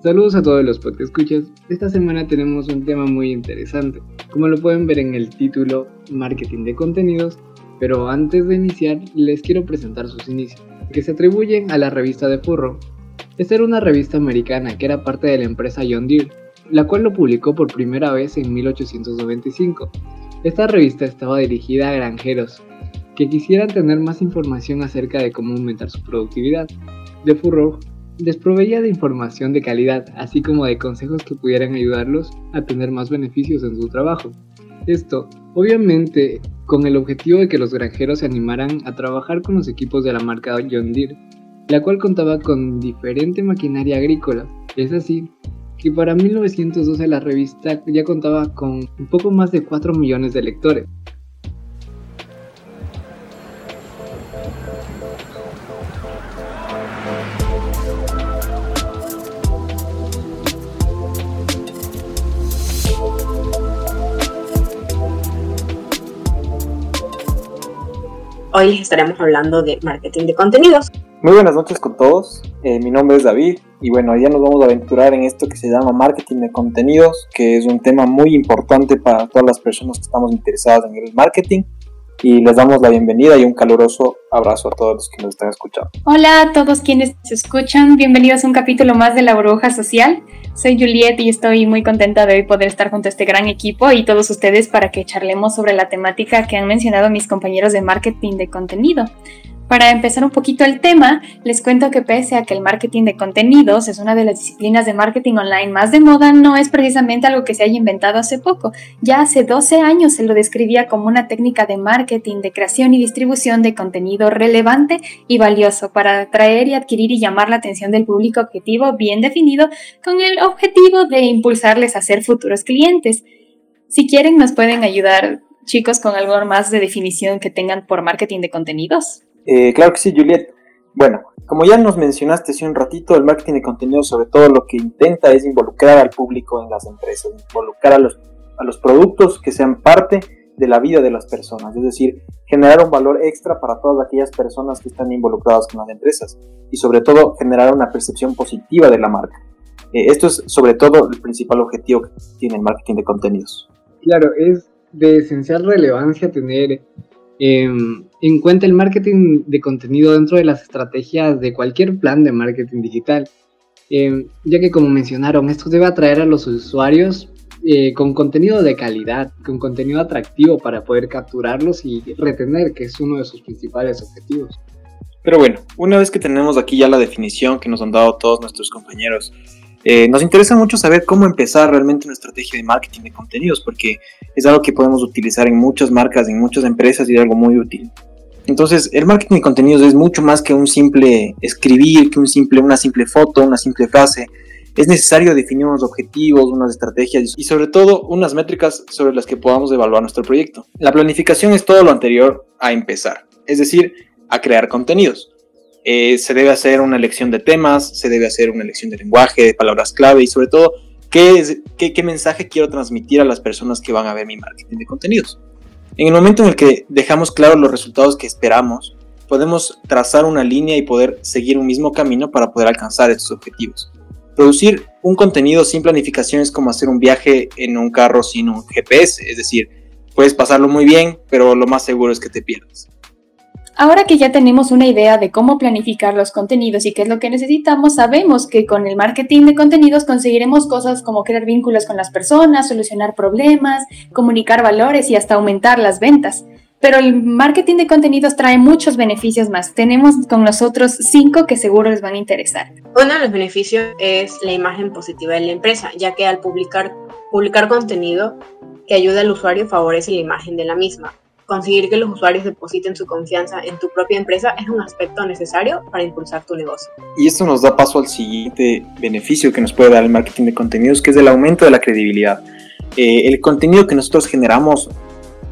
Saludos a todos los que escuchas. Esta semana tenemos un tema muy interesante, como lo pueden ver en el título Marketing de contenidos, pero antes de iniciar les quiero presentar sus inicios, que se atribuyen a la revista de Furro. Esta era una revista americana que era parte de la empresa John Deere, la cual lo publicó por primera vez en 1895. Esta revista estaba dirigida a granjeros que quisieran tener más información acerca de cómo aumentar su productividad. De Furro les proveía de información de calidad, así como de consejos que pudieran ayudarlos a tener más beneficios en su trabajo. Esto, obviamente, con el objetivo de que los granjeros se animaran a trabajar con los equipos de la marca John Deere, la cual contaba con diferente maquinaria agrícola. Es así que para 1912 la revista ya contaba con un poco más de 4 millones de lectores. Hoy les estaremos hablando de marketing de contenidos. Muy buenas noches con todos, eh, mi nombre es David y bueno, ya nos vamos a aventurar en esto que se llama marketing de contenidos, que es un tema muy importante para todas las personas que estamos interesadas en el marketing y les damos la bienvenida y un caluroso abrazo a todos los que nos están escuchando. Hola a todos quienes se escuchan, bienvenidos a un capítulo más de La Burbuja Social. Soy Juliet y estoy muy contenta de hoy poder estar junto a este gran equipo y todos ustedes para que charlemos sobre la temática que han mencionado mis compañeros de marketing de contenido. Para empezar un poquito el tema, les cuento que pese a que el marketing de contenidos es una de las disciplinas de marketing online más de moda, no es precisamente algo que se haya inventado hace poco. Ya hace 12 años se lo describía como una técnica de marketing, de creación y distribución de contenido relevante y valioso para atraer y adquirir y llamar la atención del público objetivo bien definido con el objetivo de impulsarles a ser futuros clientes. Si quieren, nos pueden ayudar chicos con algo más de definición que tengan por marketing de contenidos. Eh, claro que sí, Juliet. Bueno, como ya nos mencionaste hace un ratito, el marketing de contenido sobre todo lo que intenta es involucrar al público en las empresas, involucrar a los, a los productos que sean parte de la vida de las personas, es decir, generar un valor extra para todas aquellas personas que están involucradas con las empresas y sobre todo generar una percepción positiva de la marca. Eh, esto es sobre todo el principal objetivo que tiene el marketing de contenidos. Claro, es de esencial relevancia tener Em, en cuenta el marketing de contenido dentro de las estrategias de cualquier plan de marketing digital, em, ya que como mencionaron, esto debe atraer a los usuarios eh, con contenido de calidad, con contenido atractivo para poder capturarlos y retener, que es uno de sus principales objetivos. Pero bueno, una vez que tenemos aquí ya la definición que nos han dado todos nuestros compañeros, eh, nos interesa mucho saber cómo empezar realmente una estrategia de marketing de contenidos, porque es algo que podemos utilizar en muchas marcas, en muchas empresas y es algo muy útil. Entonces, el marketing de contenidos es mucho más que un simple escribir, que un simple, una simple foto, una simple frase. Es necesario definir unos objetivos, unas estrategias y sobre todo unas métricas sobre las que podamos evaluar nuestro proyecto. La planificación es todo lo anterior a empezar, es decir, a crear contenidos. Eh, se debe hacer una elección de temas, se debe hacer una elección de lenguaje, de palabras clave y sobre todo qué, qué, mensaje quiero transmitir a las personas que van a ver mi marketing de contenidos. En el momento en el que dejamos claros los resultados que esperamos, podemos trazar una línea y poder seguir un mismo camino para poder alcanzar estos objetivos. Producir un contenido sin planificación es como hacer un viaje en un carro sin un GPS, es decir, puedes pasarlo muy bien, pero lo más seguro es que te pierdas. Ahora que ya tenemos una idea de cómo planificar los contenidos y qué es lo que necesitamos, sabemos que con el marketing de contenidos conseguiremos cosas como crear vínculos con las personas, solucionar problemas, comunicar valores y hasta aumentar las ventas. Pero el marketing de contenidos trae muchos beneficios más. Tenemos con nosotros cinco que seguro les van a interesar. Uno de los beneficios es la imagen positiva de la empresa, ya que al publicar, publicar contenido que ayuda al usuario favorece la imagen de la misma conseguir que los usuarios depositen su confianza en tu propia empresa es un aspecto necesario para impulsar tu negocio. Y esto nos da paso al siguiente beneficio que nos puede dar el marketing de contenidos, que es el aumento de la credibilidad. Eh, el contenido que nosotros generamos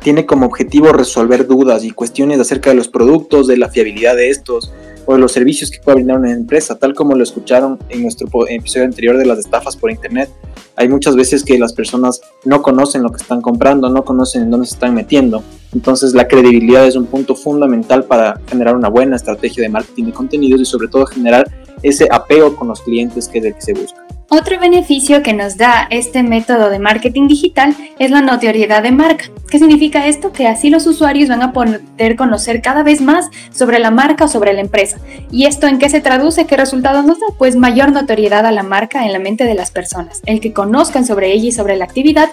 tiene como objetivo resolver dudas y cuestiones acerca de los productos, de la fiabilidad de estos o de los servicios que puede brindar una empresa, tal como lo escucharon en nuestro episodio anterior de las estafas por internet. Hay muchas veces que las personas no conocen lo que están comprando, no conocen en dónde se están metiendo. Entonces la credibilidad es un punto fundamental para generar una buena estrategia de marketing de contenidos y sobre todo generar ese apego con los clientes que es el que se busca. Otro beneficio que nos da este método de marketing digital es la notoriedad de marca. ¿Qué significa esto? Que así los usuarios van a poder conocer cada vez más sobre la marca o sobre la empresa. ¿Y esto en qué se traduce? ¿Qué resultados nos da? Pues mayor notoriedad a la marca en la mente de las personas. El que conozcan sobre ella y sobre la actividad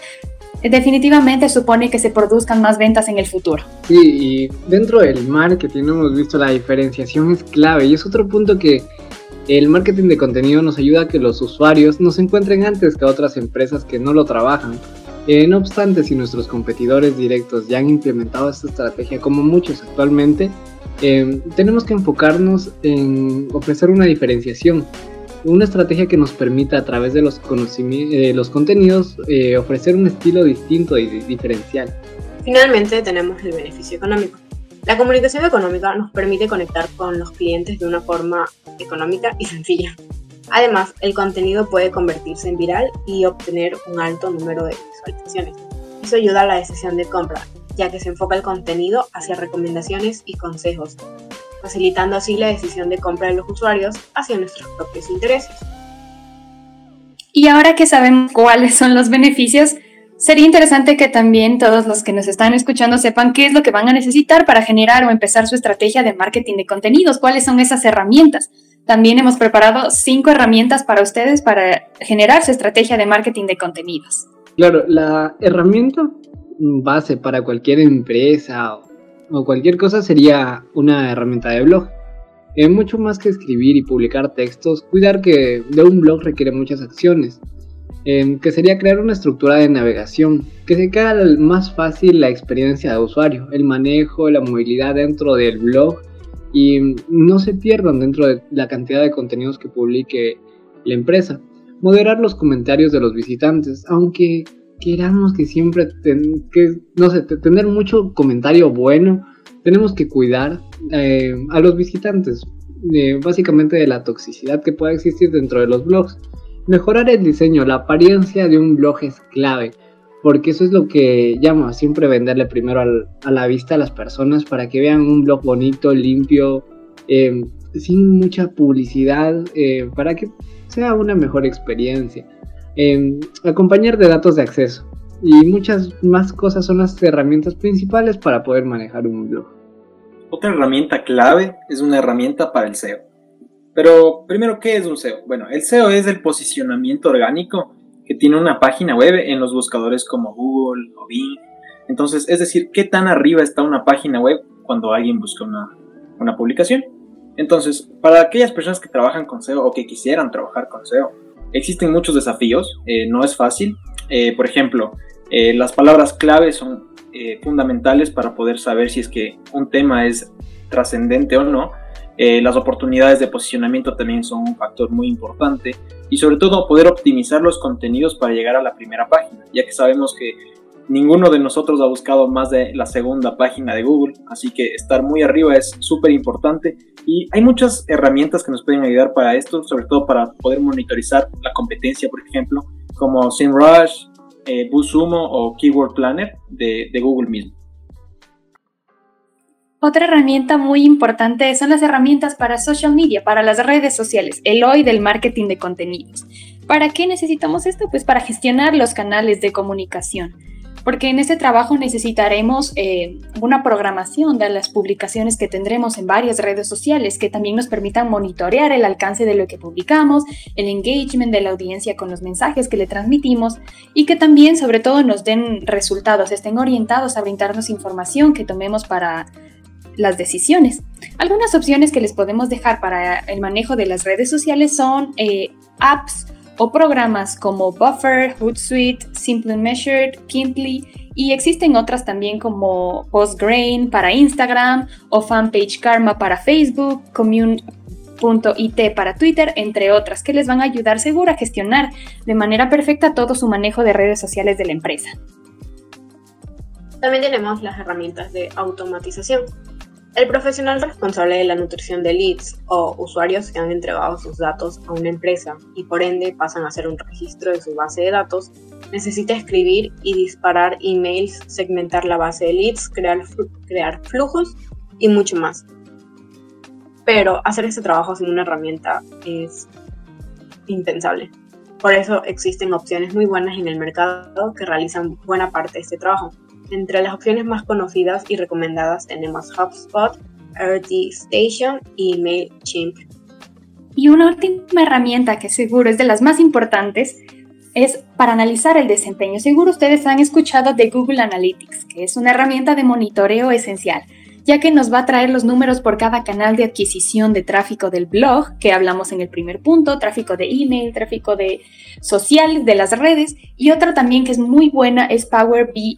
definitivamente supone que se produzcan más ventas en el futuro. Sí, y dentro del marketing hemos visto la diferenciación es clave y es otro punto que el marketing de contenido nos ayuda a que los usuarios nos encuentren antes que otras empresas que no lo trabajan. Eh, no obstante, si nuestros competidores directos ya han implementado esta estrategia como muchos actualmente, eh, tenemos que enfocarnos en ofrecer una diferenciación, una estrategia que nos permita a través de los, eh, los contenidos ofrecer un estilo distinto y diferencial. Finalmente tenemos el beneficio económico. La comunicación económica nos permite conectar con los clientes de una forma económica y sencilla. Además, el contenido puede convertirse en viral y obtener un alto número de visualizaciones. Eso ayuda a la decisión de compra, ya que se enfoca el contenido hacia recomendaciones y consejos, facilitando así la decisión de compra de los usuarios hacia nuestros propios intereses. Y ahora que sabemos cuáles son los beneficios, Sería interesante que también todos los que nos están escuchando sepan qué es lo que van a necesitar para generar o empezar su estrategia de marketing de contenidos, cuáles son esas herramientas. También hemos preparado cinco herramientas para ustedes para generar su estrategia de marketing de contenidos. Claro, la herramienta base para cualquier empresa o cualquier cosa sería una herramienta de blog. Es mucho más que escribir y publicar textos, cuidar que de un blog requiere muchas acciones que sería crear una estructura de navegación que se haga más fácil la experiencia de usuario, el manejo, la movilidad dentro del blog y no se pierdan dentro de la cantidad de contenidos que publique la empresa. Moderar los comentarios de los visitantes, aunque queramos que siempre, que, no sé, tener mucho comentario bueno, tenemos que cuidar eh, a los visitantes, eh, básicamente de la toxicidad que pueda existir dentro de los blogs. Mejorar el diseño, la apariencia de un blog es clave, porque eso es lo que llamo siempre venderle primero a la vista a las personas para que vean un blog bonito, limpio, em, sin mucha publicidad, eh, para que sea una mejor experiencia. Em, acompañar de datos de acceso y muchas más cosas son las herramientas principales para poder manejar un blog. Otra herramienta clave es una herramienta para el SEO. Pero primero, ¿qué es un SEO? Bueno, el SEO es el posicionamiento orgánico que tiene una página web en los buscadores como Google o Bing. Entonces, es decir, ¿qué tan arriba está una página web cuando alguien busca una, una publicación? Entonces, para aquellas personas que trabajan con SEO o que quisieran trabajar con SEO, existen muchos desafíos, eh, no es fácil. Eh, por ejemplo, eh, las palabras clave son fundamentales para poder saber si es que un tema es trascendente o no eh, las oportunidades de posicionamiento también son un factor muy importante y sobre todo poder optimizar los contenidos para llegar a la primera página, ya que sabemos que ninguno de nosotros ha buscado más de la segunda página de Google, así que estar muy arriba es súper importante y hay muchas herramientas que nos pueden ayudar para esto, sobre todo para poder monitorizar la competencia, por ejemplo, como SEMrush, eh, BuzzSumo o Keyword Planner de Google mismo. Otra herramienta muy importante son las herramientas para social media, para las redes sociales, el hoy del marketing de contenidos. ¿Para qué necesitamos esto? Pues para gestionar los canales de comunicación, porque en este trabajo necesitaremos eh, una programación de las publicaciones que tendremos en varias redes sociales que también nos permitan monitorear el alcance de lo que publicamos, el engagement de la audiencia con los mensajes que le transmitimos y que también sobre todo nos den resultados, estén orientados a brindarnos información que tomemos para las decisiones. Algunas opciones que les podemos dejar para el manejo de las redes sociales son eh, apps o programas como Buffer, Hootsuite, Simple Measured, Kimply y existen otras también como Postgrain para Instagram o Fanpage Karma para Facebook, Commune.it para Twitter, entre otras, que les van a ayudar seguro a gestionar de manera perfecta todo su manejo de redes sociales de la empresa. También tenemos las herramientas de automatización, el profesional responsable de la nutrición de leads o usuarios que han entregado sus datos a una empresa y por ende pasan a hacer un registro de su base de datos necesita escribir y disparar emails, segmentar la base de leads, crear, crear flujos y mucho más. Pero hacer este trabajo sin una herramienta es impensable. Por eso existen opciones muy buenas en el mercado que realizan buena parte de este trabajo. Entre las opciones más conocidas y recomendadas tenemos HubSpot, RT Station y MailChimp. Y una última herramienta que seguro es de las más importantes es para analizar el desempeño. Seguro ustedes han escuchado de Google Analytics, que es una herramienta de monitoreo esencial, ya que nos va a traer los números por cada canal de adquisición de tráfico del blog, que hablamos en el primer punto, tráfico de email, tráfico de social, de las redes, y otra también que es muy buena es Power BI,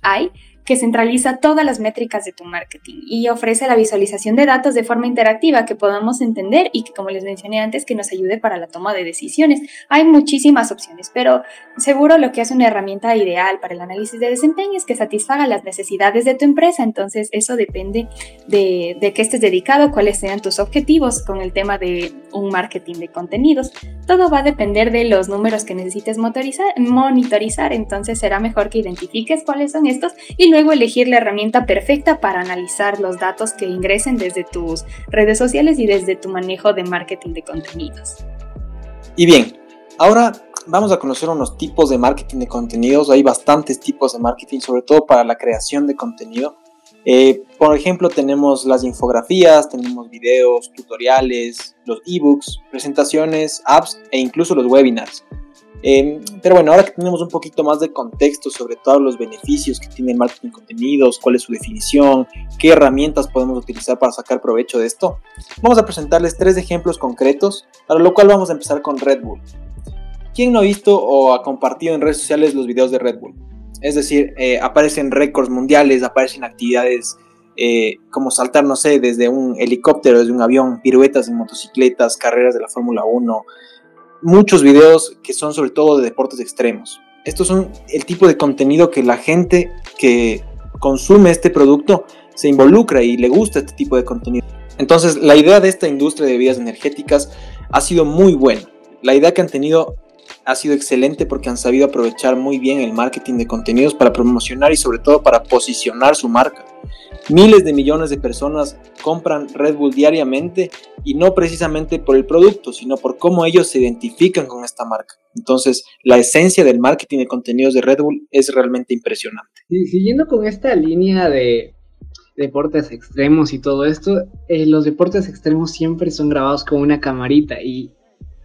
que centraliza todas las métricas de tu marketing y ofrece la visualización de datos de forma interactiva que podamos entender y que, como les mencioné antes, que nos ayude para la toma de decisiones. Hay muchísimas opciones, pero seguro lo que hace una herramienta ideal para el análisis de desempeño es que satisfaga las necesidades de tu empresa. Entonces, eso depende de, qué estés dedicado, cuáles sean tus objetivos con el tema de un marketing de contenidos. Todo va a depender de los números que necesites monitorizar. Entonces, será mejor que identifiques cuáles son estos y luego elegir la herramienta perfecta para analizar los datos que ingresen desde tus redes sociales y desde tu manejo de marketing de contenidos. Y bien, ahora vamos a conocer unos tipos de marketing de contenidos. Hay bastantes tipos de marketing, sobre todo para la creación de contenido. Eh, por ejemplo, tenemos las infografías, tenemos videos, tutoriales, los ebooks, presentaciones, apps e incluso los webinars. Em, pero bueno, ahora que tenemos un poquito más de contexto sobre todos los beneficios que tiene el marketing de contenidos, cuál es su definición, qué herramientas podemos utilizar para sacar provecho de esto, vamos a presentarles tres ejemplos concretos, para lo cual vamos a empezar con Red Bull. ¿Quién no ha visto o ha compartido en redes sociales los videos de Red Bull? Es decir, eh, aparecen récords mundiales, aparecen actividades eh, como saltar, no sé, desde un helicóptero, desde un avión, piruetas en motocicletas, carreras de la Fórmula 1, muchos videos que son sobre todo de deportes extremos. Estos son el tipo de contenido que la gente que consume este producto se involucra y le gusta este tipo de contenido. Entonces, la idea de esta industria de bebidas energéticas ha sido muy buena. La idea que han tenido ha sido excelente porque han sabido aprovechar muy bien el marketing de contenidos para promocionar y sobre todo para posicionar su marca. Miles de millones de personas compran Red Bull diariamente y no precisamente por el producto, sino por cómo ellos se identifican con esta marca. Entonces, la esencia del marketing de contenidos de Red Bull es realmente impresionante. Siguiendo con esta línea de deportes extremos y todo esto, eh, los deportes extremos siempre son grabados con una camarita y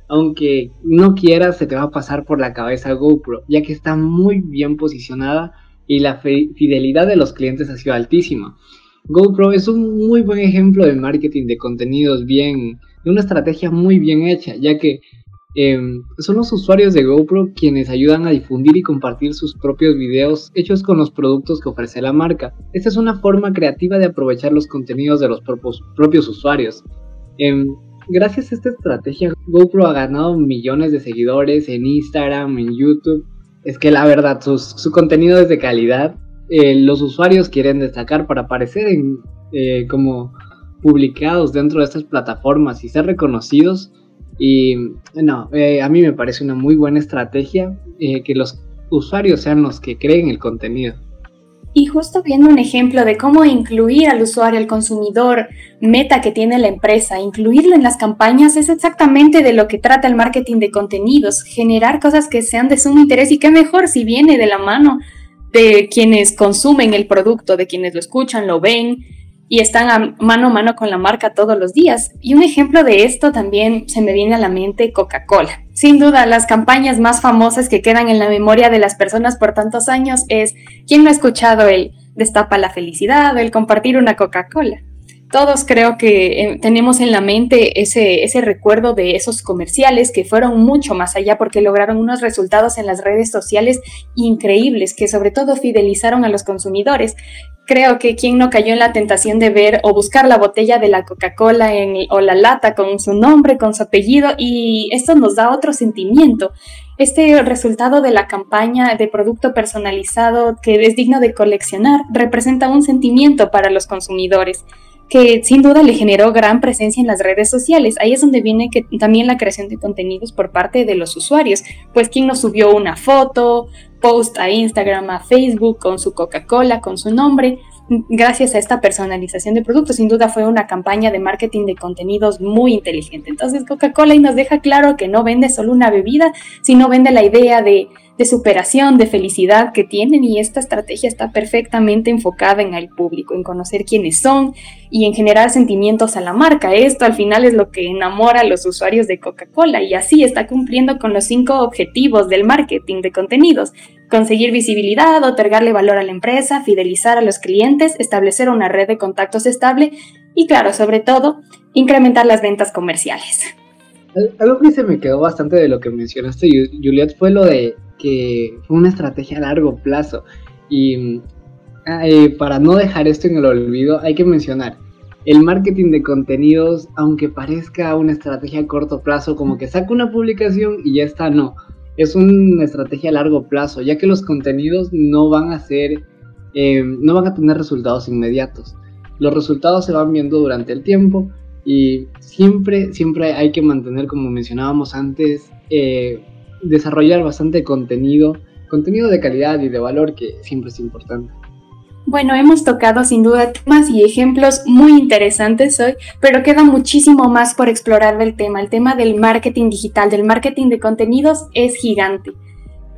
aunque no quieras se te va a pasar por la cabeza GoPro, ya que está muy bien posicionada y la fidelidad de los clientes ha sido altísima. GoPro es un muy buen ejemplo de marketing de contenidos bien, de una estrategia muy bien hecha, ya que em, son los usuarios de GoPro quienes ayudan a difundir y compartir sus propios videos hechos con los productos que ofrece la marca. Esta es una forma creativa de aprovechar los contenidos de los propios, usuarios. Em, gracias a esta estrategia, GoPro ha ganado millones de seguidores en Instagram, en YouTube es que la verdad, su, contenido es de calidad. Eh, los usuarios quieren destacar para aparecer en, eh, como publicados dentro de estas plataformas y ser reconocidos. Y no, eh, a mí me parece una muy buena estrategia que los usuarios sean los que creen el contenido. Y justo viendo un ejemplo de cómo incluir al usuario, al consumidor, meta que tiene la empresa, incluirlo en las campañas, es exactamente de lo que trata el marketing de contenidos, generar cosas que sean de sumo interés y qué mejor si viene de la mano de quienes consumen el producto, de quienes lo escuchan, lo ven y están a mano a mano con la marca todos los días. Y un ejemplo de esto también se me viene a la mente Coca-Cola. Sin duda, las campañas más famosas que quedan en la memoria de las personas por tantos años es ¿quién no ha escuchado el destapa la felicidad o el compartir una Coca-Cola? Todos creo que eh, tenemos en la mente ese, ese recuerdo de esos comerciales que fueron mucho más allá porque lograron unos resultados en las redes sociales increíbles que sobre todo fidelizaron a los consumidores. Creo que quien no cayó en la tentación de ver o buscar la botella de la Coca-Cola o la lata con su nombre, con su apellido y esto nos da otro sentimiento. Este resultado de la campaña de producto personalizado que es digno de coleccionar representa un sentimiento para los consumidores que sin duda le generó gran presencia en las redes sociales. Ahí es donde viene que también la creación de contenidos por parte de los usuarios. Pues quien nos subió una foto, post a Instagram, a Facebook con su Coca-Cola, con su nombre. Gracias a esta personalización de productos. Sin duda fue una campaña de marketing de contenidos muy inteligente. Entonces Coca-Cola nos deja claro que no vende solo una bebida, sino vende la idea de de superación, de felicidad que tienen y esta estrategia está perfectamente enfocada en el público, en conocer quiénes son y en generar sentimientos a la marca. Esto al final es lo que enamora a los usuarios de Coca-Cola y así está cumpliendo con los cinco objetivos del marketing de contenidos. Conseguir visibilidad, otorgarle valor a la empresa, fidelizar a los clientes, establecer una red de contactos estable y claro, sobre todo, incrementar las ventas comerciales. Algo que se me quedó bastante de lo que mencionaste, Juliet, fue lo de que fue una estrategia a largo plazo. Y para no dejar esto en el olvido, hay que mencionar, el marketing de contenidos, aunque parezca una estrategia a corto plazo, como que saca una publicación y ya está, no. Es una estrategia a largo plazo, ya que los contenidos no van a ser, eh, no van a tener resultados inmediatos. Los resultados se van viendo durante el tiempo y siempre, siempre hay que mantener, como mencionábamos antes, eh, desarrollar bastante contenido, contenido de calidad y de valor que siempre es importante. Bueno, hemos tocado sin duda temas y ejemplos muy interesantes hoy, pero queda muchísimo más por explorar del tema. El tema del marketing digital, del marketing de contenidos es gigante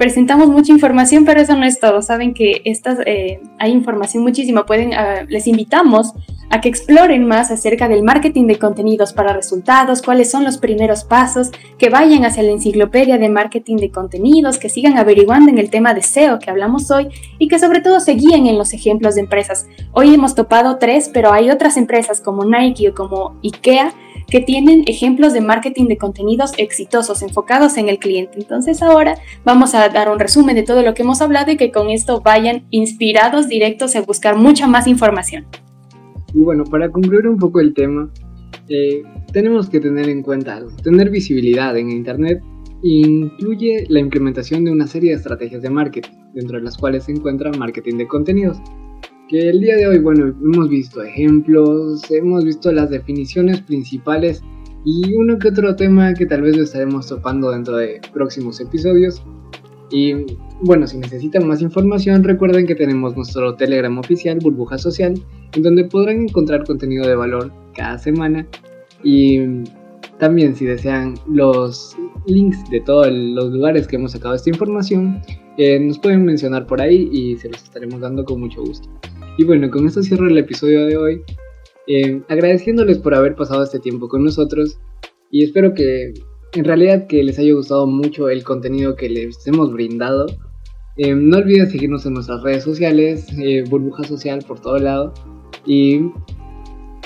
presentamos mucha información, pero eso no es todo. Saben que estas, eh, hay información muchísima. Pueden, ah, les invitamos a que exploren más acerca del marketing de contenidos para resultados, cuáles son los primeros pasos, que vayan hacia la enciclopedia de marketing de contenidos, que sigan averiguando en el tema de SEO que hablamos hoy y que sobre todo se guíen en los ejemplos de empresas. Hoy hemos topado tres, pero hay otras empresas como Nike o como IKEA que tienen ejemplos de marketing de contenidos exitosos enfocados en el cliente. Entonces ahora vamos a dar un resumen de todo lo que hemos hablado y que con esto vayan inspirados directos a buscar mucha más información. Y bueno, para concluir un poco el tema, eh, tenemos que tener en cuenta algo. Tener visibilidad en Internet incluye la implementación de una serie de estrategias de marketing, dentro de las cuales se encuentra marketing de contenidos que el día de hoy, bueno, hemos visto ejemplos, hemos visto las definiciones principales y uno que otro tema que tal vez lo estaremos topando dentro de próximos episodios. Y bueno, si necesitan más información, recuerden que tenemos nuestro Telegram oficial, Burbuja Social, en donde podrán encontrar contenido de valor cada semana. Y también si desean los links de todos los lugares que hemos sacado esta información, eh, nos pueden mencionar por ahí y se los estaremos dando con mucho gusto. Y bueno, con esto cierro el episodio de hoy, eh, agradeciéndoles por haber pasado este tiempo con nosotros y espero que en realidad que les haya gustado mucho el contenido que les hemos brindado. Eh, no olviden seguirnos en nuestras redes sociales, eh, burbuja social por todo lado. Y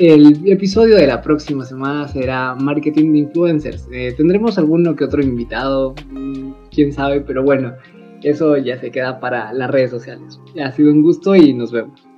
el episodio de la próxima semana será Marketing de Influencers. tendremos alguno que otro invitado, mm, quién sabe, pero bueno, eso ya se queda para las redes sociales. Ha sido un gusto y nos vemos.